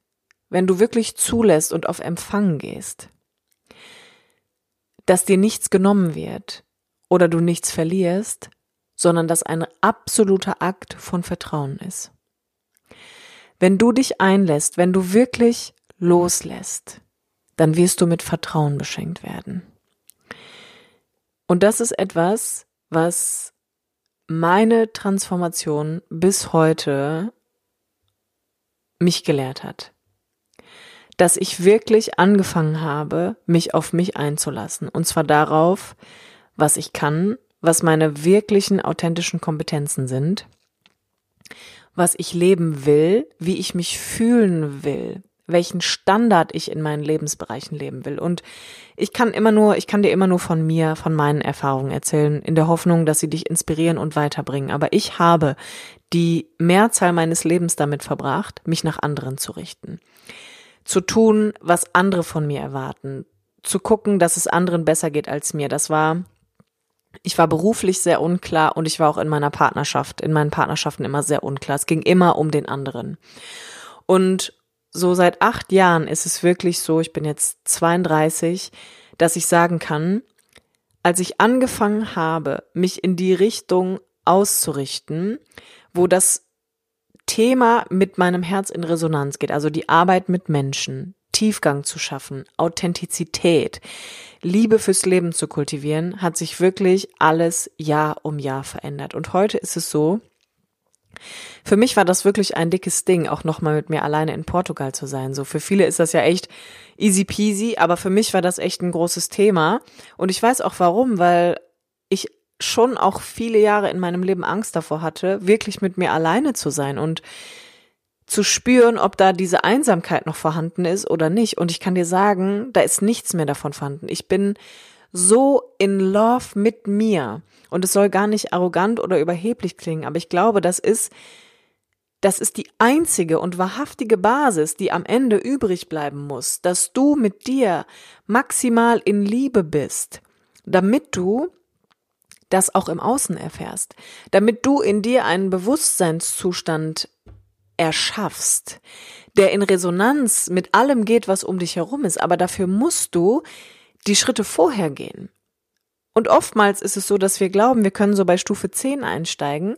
wenn du wirklich zulässt und auf Empfang gehst, dass dir nichts genommen wird oder du nichts verlierst, sondern dass ein absoluter Akt von Vertrauen ist. Wenn du dich einlässt, wenn du wirklich loslässt, dann wirst du mit Vertrauen beschenkt werden. Und das ist etwas, was meine Transformation bis heute mich gelehrt hat. Dass ich wirklich angefangen habe, mich auf mich einzulassen. Und zwar darauf, was ich kann, was meine wirklichen authentischen Kompetenzen sind was ich leben will, wie ich mich fühlen will, welchen Standard ich in meinen Lebensbereichen leben will. Und ich kann immer nur, ich kann dir immer nur von mir, von meinen Erfahrungen erzählen, in der Hoffnung, dass sie dich inspirieren und weiterbringen. Aber ich habe die Mehrzahl meines Lebens damit verbracht, mich nach anderen zu richten. Zu tun, was andere von mir erwarten. Zu gucken, dass es anderen besser geht als mir. Das war ich war beruflich sehr unklar und ich war auch in meiner Partnerschaft, in meinen Partnerschaften immer sehr unklar. Es ging immer um den anderen. Und so seit acht Jahren ist es wirklich so, ich bin jetzt 32, dass ich sagen kann, als ich angefangen habe, mich in die Richtung auszurichten, wo das Thema mit meinem Herz in Resonanz geht, also die Arbeit mit Menschen, Tiefgang zu schaffen, Authentizität, Liebe fürs Leben zu kultivieren, hat sich wirklich alles Jahr um Jahr verändert. Und heute ist es so, für mich war das wirklich ein dickes Ding, auch nochmal mit mir alleine in Portugal zu sein. So für viele ist das ja echt easy peasy, aber für mich war das echt ein großes Thema. Und ich weiß auch warum, weil ich schon auch viele Jahre in meinem Leben Angst davor hatte, wirklich mit mir alleine zu sein und zu spüren, ob da diese Einsamkeit noch vorhanden ist oder nicht. Und ich kann dir sagen, da ist nichts mehr davon vorhanden. Ich bin so in love mit mir. Und es soll gar nicht arrogant oder überheblich klingen, aber ich glaube, das ist, das ist die einzige und wahrhaftige Basis, die am Ende übrig bleiben muss, dass du mit dir maximal in Liebe bist, damit du das auch im Außen erfährst, damit du in dir einen Bewusstseinszustand erschaffst, der in Resonanz mit allem geht, was um dich herum ist. Aber dafür musst du die Schritte vorher gehen. Und oftmals ist es so, dass wir glauben, wir können so bei Stufe 10 einsteigen,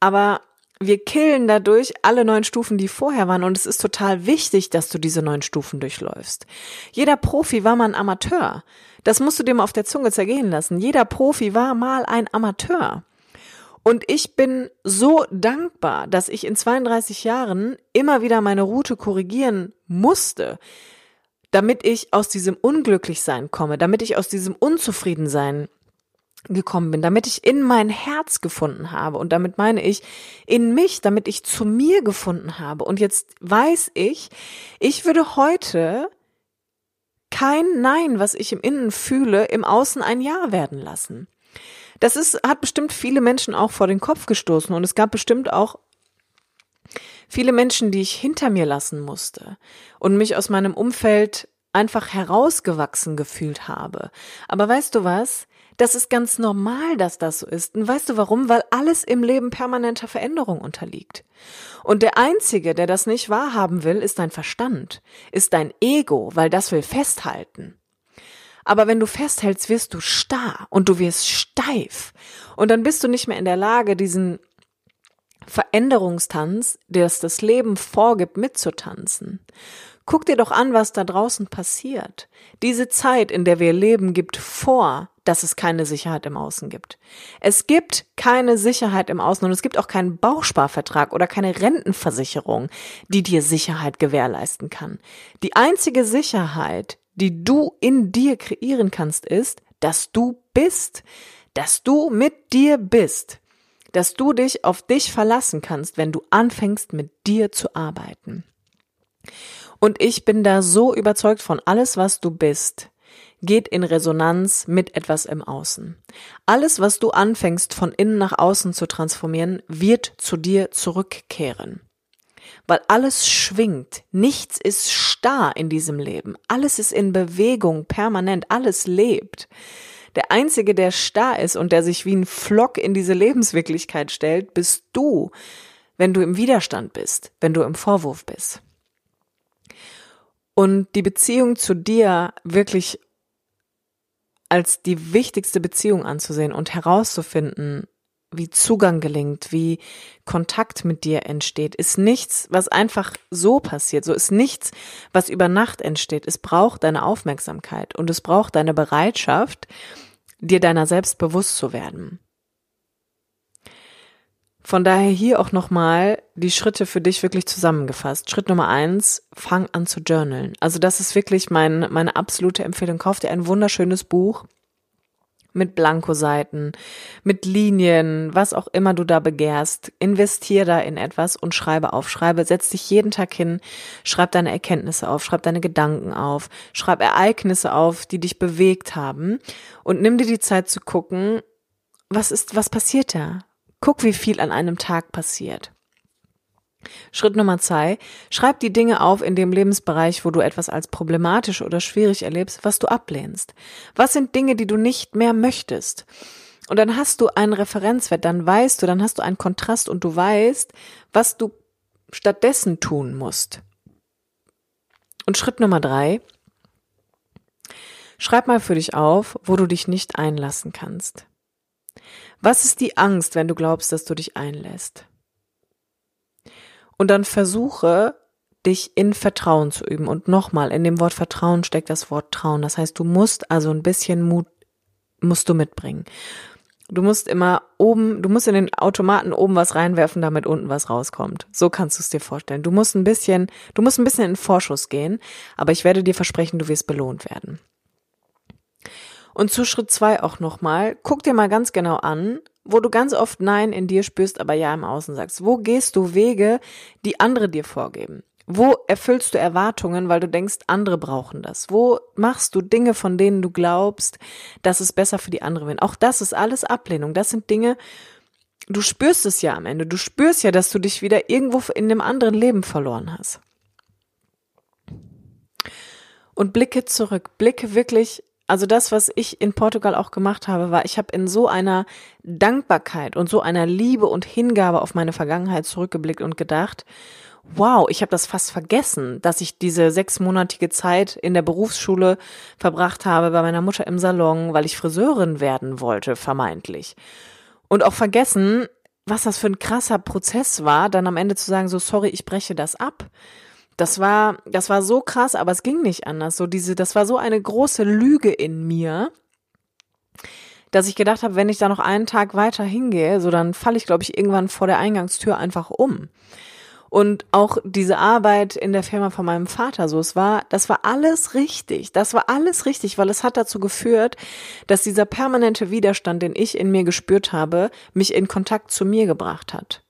aber wir killen dadurch alle neun Stufen, die vorher waren. Und es ist total wichtig, dass du diese neun Stufen durchläufst. Jeder Profi war mal ein Amateur. Das musst du dir mal auf der Zunge zergehen lassen. Jeder Profi war mal ein Amateur. Und ich bin so dankbar, dass ich in 32 Jahren immer wieder meine Route korrigieren musste, damit ich aus diesem Unglücklichsein komme, damit ich aus diesem Unzufriedensein gekommen bin, damit ich in mein Herz gefunden habe und damit meine ich in mich, damit ich zu mir gefunden habe. Und jetzt weiß ich, ich würde heute kein Nein, was ich im Innen fühle, im Außen ein Ja werden lassen. Das ist, hat bestimmt viele Menschen auch vor den Kopf gestoßen und es gab bestimmt auch viele Menschen, die ich hinter mir lassen musste und mich aus meinem Umfeld einfach herausgewachsen gefühlt habe. Aber weißt du was? Das ist ganz normal, dass das so ist. Und weißt du warum? Weil alles im Leben permanenter Veränderung unterliegt. Und der Einzige, der das nicht wahrhaben will, ist dein Verstand, ist dein Ego, weil das will festhalten. Aber wenn du festhältst, wirst du starr und du wirst steif. Und dann bist du nicht mehr in der Lage, diesen Veränderungstanz, der es das Leben vorgibt, mitzutanzen. Guck dir doch an, was da draußen passiert. Diese Zeit, in der wir leben, gibt vor, dass es keine Sicherheit im Außen gibt. Es gibt keine Sicherheit im Außen und es gibt auch keinen Bausparvertrag oder keine Rentenversicherung, die dir Sicherheit gewährleisten kann. Die einzige Sicherheit, die du in dir kreieren kannst, ist, dass du bist, dass du mit dir bist, dass du dich auf dich verlassen kannst, wenn du anfängst mit dir zu arbeiten. Und ich bin da so überzeugt von alles, was du bist, geht in Resonanz mit etwas im Außen. Alles, was du anfängst von innen nach außen zu transformieren, wird zu dir zurückkehren. Weil alles schwingt, nichts ist starr in diesem Leben, alles ist in Bewegung, permanent, alles lebt. Der Einzige, der starr ist und der sich wie ein Flock in diese Lebenswirklichkeit stellt, bist du, wenn du im Widerstand bist, wenn du im Vorwurf bist. Und die Beziehung zu dir wirklich als die wichtigste Beziehung anzusehen und herauszufinden, wie Zugang gelingt, wie Kontakt mit dir entsteht, ist nichts, was einfach so passiert. So ist nichts, was über Nacht entsteht. Es braucht deine Aufmerksamkeit und es braucht deine Bereitschaft, dir deiner selbst bewusst zu werden. Von daher hier auch nochmal die Schritte für dich wirklich zusammengefasst. Schritt Nummer eins, fang an zu journalen. Also das ist wirklich mein, meine absolute Empfehlung. Kauf dir ein wunderschönes Buch mit Blankoseiten, mit Linien, was auch immer du da begehrst. Investier da in etwas und schreibe auf. Schreibe, setz dich jeden Tag hin, schreib deine Erkenntnisse auf, schreib deine Gedanken auf, schreib Ereignisse auf, die dich bewegt haben und nimm dir die Zeit zu gucken, was ist, was passiert da? Guck, wie viel an einem Tag passiert. Schritt Nummer zwei, schreib die Dinge auf in dem Lebensbereich, wo du etwas als problematisch oder schwierig erlebst, was du ablehnst. Was sind Dinge, die du nicht mehr möchtest? Und dann hast du einen Referenzwert, dann weißt du, dann hast du einen Kontrast und du weißt, was du stattdessen tun musst. Und Schritt Nummer drei, schreib mal für dich auf, wo du dich nicht einlassen kannst. Was ist die Angst, wenn du glaubst, dass du dich einlässt? Und dann versuche, dich in Vertrauen zu üben. Und nochmal, in dem Wort Vertrauen steckt das Wort Trauen. Das heißt, du musst also ein bisschen Mut, musst du mitbringen. Du musst immer oben, du musst in den Automaten oben was reinwerfen, damit unten was rauskommt. So kannst du es dir vorstellen. Du musst ein bisschen, du musst ein bisschen in Vorschuss gehen, aber ich werde dir versprechen, du wirst belohnt werden. Und zu Schritt zwei auch nochmal, guck dir mal ganz genau an, wo du ganz oft Nein in dir spürst, aber Ja im Außen sagst. Wo gehst du Wege, die andere dir vorgeben? Wo erfüllst du Erwartungen, weil du denkst, andere brauchen das? Wo machst du Dinge, von denen du glaubst, dass es besser für die andere wird? Auch das ist alles Ablehnung. Das sind Dinge, du spürst es ja am Ende. Du spürst ja, dass du dich wieder irgendwo in einem anderen Leben verloren hast. Und blicke zurück, blicke wirklich also das, was ich in Portugal auch gemacht habe, war, ich habe in so einer Dankbarkeit und so einer Liebe und Hingabe auf meine Vergangenheit zurückgeblickt und gedacht, wow, ich habe das fast vergessen, dass ich diese sechsmonatige Zeit in der Berufsschule verbracht habe bei meiner Mutter im Salon, weil ich Friseurin werden wollte, vermeintlich. Und auch vergessen, was das für ein krasser Prozess war, dann am Ende zu sagen, so sorry, ich breche das ab das war, das war so krass, aber es ging nicht anders. So diese, das war so eine große Lüge in mir, dass ich gedacht habe, wenn ich da noch einen Tag weiter hingehe, so dann falle ich, glaube ich, irgendwann vor der Eingangstür einfach um. Und auch diese Arbeit in der Firma von meinem Vater, so es war, das war alles richtig. Das war alles richtig, weil es hat dazu geführt, dass dieser permanente Widerstand, den ich in mir gespürt habe, mich in Kontakt zu mir gebracht hat.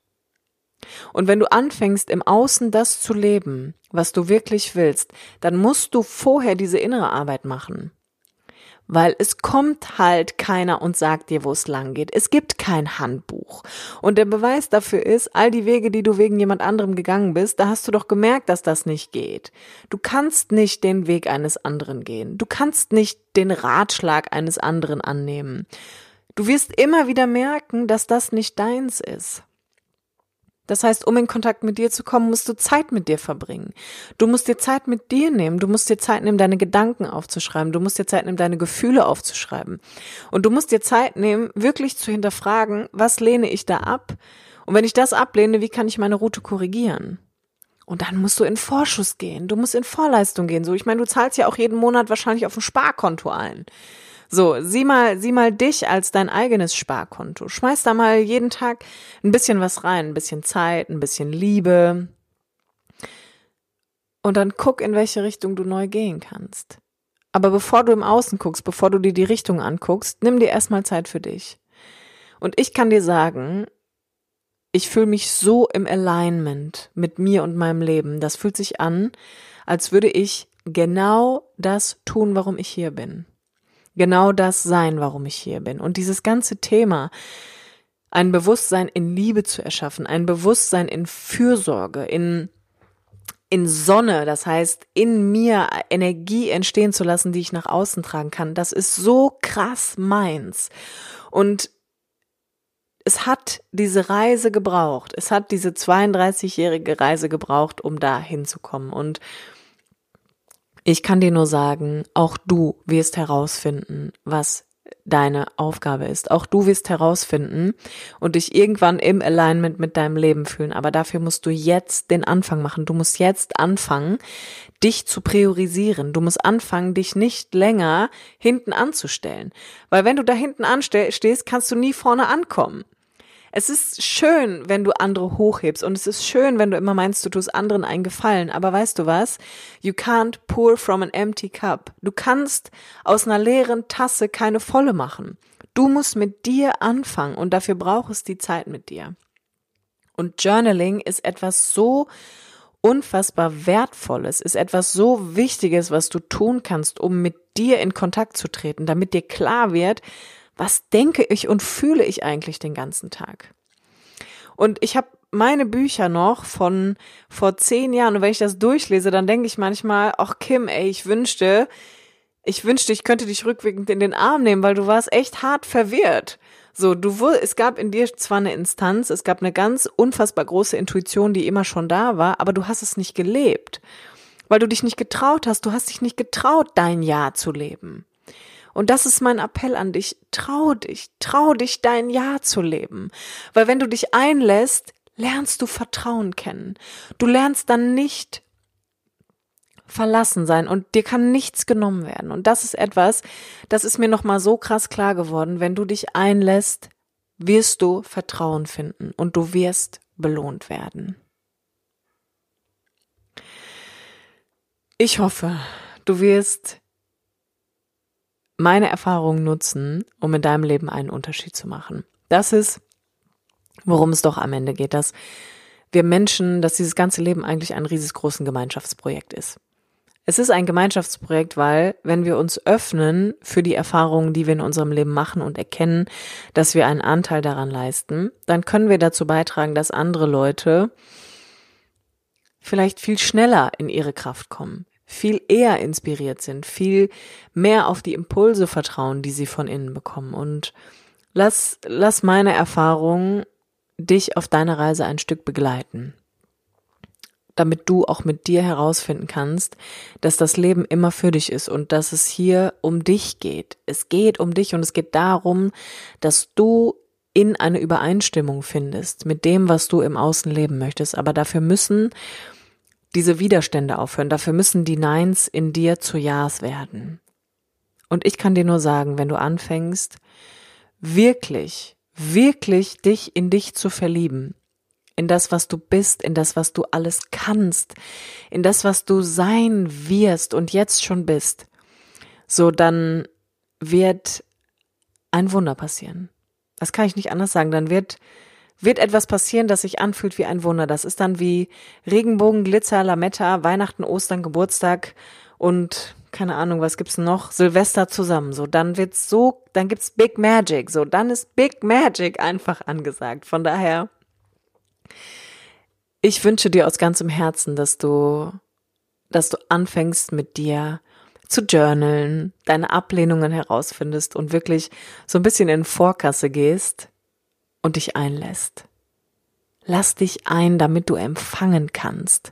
Und wenn du anfängst, im Außen das zu leben, was du wirklich willst, dann musst du vorher diese innere Arbeit machen. Weil es kommt halt keiner und sagt dir, wo es lang geht. Es gibt kein Handbuch. Und der Beweis dafür ist, all die Wege, die du wegen jemand anderem gegangen bist, da hast du doch gemerkt, dass das nicht geht. Du kannst nicht den Weg eines anderen gehen. Du kannst nicht den Ratschlag eines anderen annehmen. Du wirst immer wieder merken, dass das nicht deins ist. Das heißt, um in Kontakt mit dir zu kommen, musst du Zeit mit dir verbringen. Du musst dir Zeit mit dir nehmen. Du musst dir Zeit nehmen, deine Gedanken aufzuschreiben. Du musst dir Zeit nehmen, deine Gefühle aufzuschreiben. Und du musst dir Zeit nehmen, wirklich zu hinterfragen, was lehne ich da ab? Und wenn ich das ablehne, wie kann ich meine Route korrigieren? Und dann musst du in Vorschuss gehen. Du musst in Vorleistung gehen. So, ich meine, du zahlst ja auch jeden Monat wahrscheinlich auf ein Sparkonto ein. So, sieh mal, sieh mal dich als dein eigenes Sparkonto. Schmeiß da mal jeden Tag ein bisschen was rein, ein bisschen Zeit, ein bisschen Liebe. Und dann guck, in welche Richtung du neu gehen kannst. Aber bevor du im Außen guckst, bevor du dir die Richtung anguckst, nimm dir erstmal Zeit für dich. Und ich kann dir sagen, ich fühle mich so im Alignment mit mir und meinem Leben. Das fühlt sich an, als würde ich genau das tun, warum ich hier bin. Genau das sein, warum ich hier bin. Und dieses ganze Thema, ein Bewusstsein in Liebe zu erschaffen, ein Bewusstsein in Fürsorge, in in Sonne, das heißt, in mir Energie entstehen zu lassen, die ich nach außen tragen kann, das ist so krass meins. Und es hat diese Reise gebraucht. Es hat diese 32-jährige Reise gebraucht, um da hinzukommen. Und ich kann dir nur sagen, auch du wirst herausfinden, was deine Aufgabe ist. Auch du wirst herausfinden und dich irgendwann im Alignment mit deinem Leben fühlen. Aber dafür musst du jetzt den Anfang machen. Du musst jetzt anfangen, dich zu priorisieren. Du musst anfangen, dich nicht länger hinten anzustellen. Weil wenn du da hinten anstehst, kannst du nie vorne ankommen. Es ist schön, wenn du andere hochhebst und es ist schön, wenn du immer meinst, du tust anderen einen Gefallen. Aber weißt du was? You can't pour from an empty cup. Du kannst aus einer leeren Tasse keine volle machen. Du musst mit dir anfangen und dafür brauchst die Zeit mit dir. Und Journaling ist etwas so unfassbar Wertvolles, ist etwas so Wichtiges, was du tun kannst, um mit dir in Kontakt zu treten, damit dir klar wird, was denke ich und fühle ich eigentlich den ganzen Tag? Und ich habe meine Bücher noch von vor zehn Jahren und wenn ich das durchlese, dann denke ich manchmal, ach Kim, ey, ich wünschte, ich wünschte, ich könnte dich rückwirkend in den Arm nehmen, weil du warst echt hart verwirrt. So, du es gab in dir zwar eine Instanz, es gab eine ganz unfassbar große Intuition, die immer schon da war, aber du hast es nicht gelebt. Weil du dich nicht getraut hast, du hast dich nicht getraut, dein Ja zu leben. Und das ist mein Appell an dich. Trau dich, trau dich, dein Ja zu leben. Weil wenn du dich einlässt, lernst du Vertrauen kennen. Du lernst dann nicht verlassen sein und dir kann nichts genommen werden. Und das ist etwas, das ist mir nochmal so krass klar geworden. Wenn du dich einlässt, wirst du Vertrauen finden und du wirst belohnt werden. Ich hoffe, du wirst meine Erfahrungen nutzen, um in deinem Leben einen Unterschied zu machen. Das ist, worum es doch am Ende geht, dass wir Menschen, dass dieses ganze Leben eigentlich ein riesengroßes Gemeinschaftsprojekt ist. Es ist ein Gemeinschaftsprojekt, weil wenn wir uns öffnen für die Erfahrungen, die wir in unserem Leben machen und erkennen, dass wir einen Anteil daran leisten, dann können wir dazu beitragen, dass andere Leute vielleicht viel schneller in ihre Kraft kommen, viel eher inspiriert sind, viel mehr auf die Impulse vertrauen, die sie von innen bekommen. Und lass, lass meine Erfahrungen dich auf deiner Reise ein Stück begleiten. Damit du auch mit dir herausfinden kannst, dass das Leben immer für dich ist und dass es hier um dich geht. Es geht um dich und es geht darum, dass du in eine Übereinstimmung findest mit dem, was du im Außen leben möchtest. Aber dafür müssen diese Widerstände aufhören. Dafür müssen die Neins in dir zu Ja's werden. Und ich kann dir nur sagen, wenn du anfängst, wirklich, wirklich dich in dich zu verlieben, in das, was du bist, in das, was du alles kannst, in das, was du sein wirst und jetzt schon bist, so dann wird ein Wunder passieren. Das kann ich nicht anders sagen. Dann wird wird etwas passieren, das sich anfühlt wie ein Wunder. Das ist dann wie Regenbogen, Glitzer, Lametta, Weihnachten, Ostern, Geburtstag und keine Ahnung, was gibt's noch? Silvester zusammen. So, dann wird's so, dann gibt's Big Magic. So, dann ist Big Magic einfach angesagt. Von daher, ich wünsche dir aus ganzem Herzen, dass du, dass du anfängst mit dir zu journalen, deine Ablehnungen herausfindest und wirklich so ein bisschen in Vorkasse gehst und dich einlässt. Lass dich ein, damit du empfangen kannst.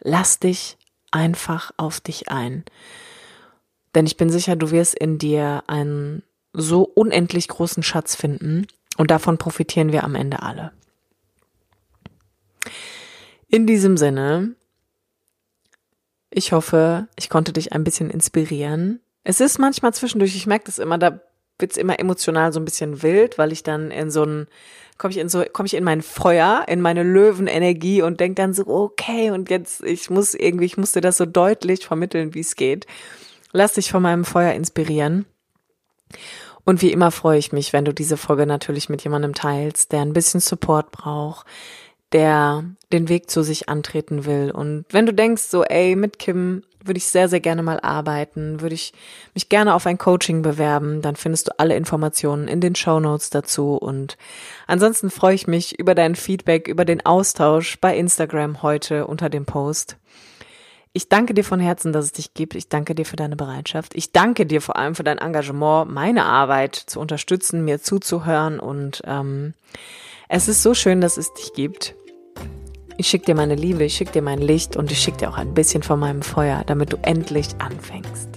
Lass dich einfach auf dich ein. Denn ich bin sicher, du wirst in dir einen so unendlich großen Schatz finden und davon profitieren wir am Ende alle. In diesem Sinne, ich hoffe, ich konnte dich ein bisschen inspirieren. Es ist manchmal zwischendurch, ich merke das immer, da wird's immer emotional so ein bisschen wild, weil ich dann in so ein komme ich in so komme ich in mein Feuer, in meine Löwenenergie und denk dann so okay und jetzt ich muss irgendwie ich musste das so deutlich vermitteln, wie es geht. Lass dich von meinem Feuer inspirieren. Und wie immer freue ich mich, wenn du diese Folge natürlich mit jemandem teilst, der ein bisschen Support braucht, der den Weg zu sich antreten will. Und wenn du denkst, so, ey, mit Kim würde ich sehr, sehr gerne mal arbeiten, würde ich mich gerne auf ein Coaching bewerben, dann findest du alle Informationen in den Show Notes dazu. Und ansonsten freue ich mich über dein Feedback, über den Austausch bei Instagram heute unter dem Post. Ich danke dir von Herzen, dass es dich gibt. Ich danke dir für deine Bereitschaft. Ich danke dir vor allem für dein Engagement, meine Arbeit zu unterstützen, mir zuzuhören. Und ähm, es ist so schön, dass es dich gibt. Ich schicke dir meine Liebe, ich schicke dir mein Licht und ich schicke dir auch ein bisschen von meinem Feuer, damit du endlich anfängst.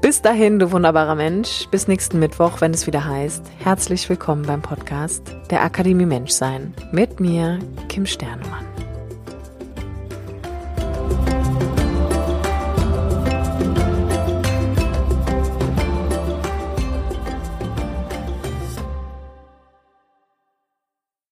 Bis dahin, du wunderbarer Mensch. Bis nächsten Mittwoch, wenn es wieder heißt, herzlich willkommen beim Podcast der Akademie Menschsein mit mir, Kim Sternemann.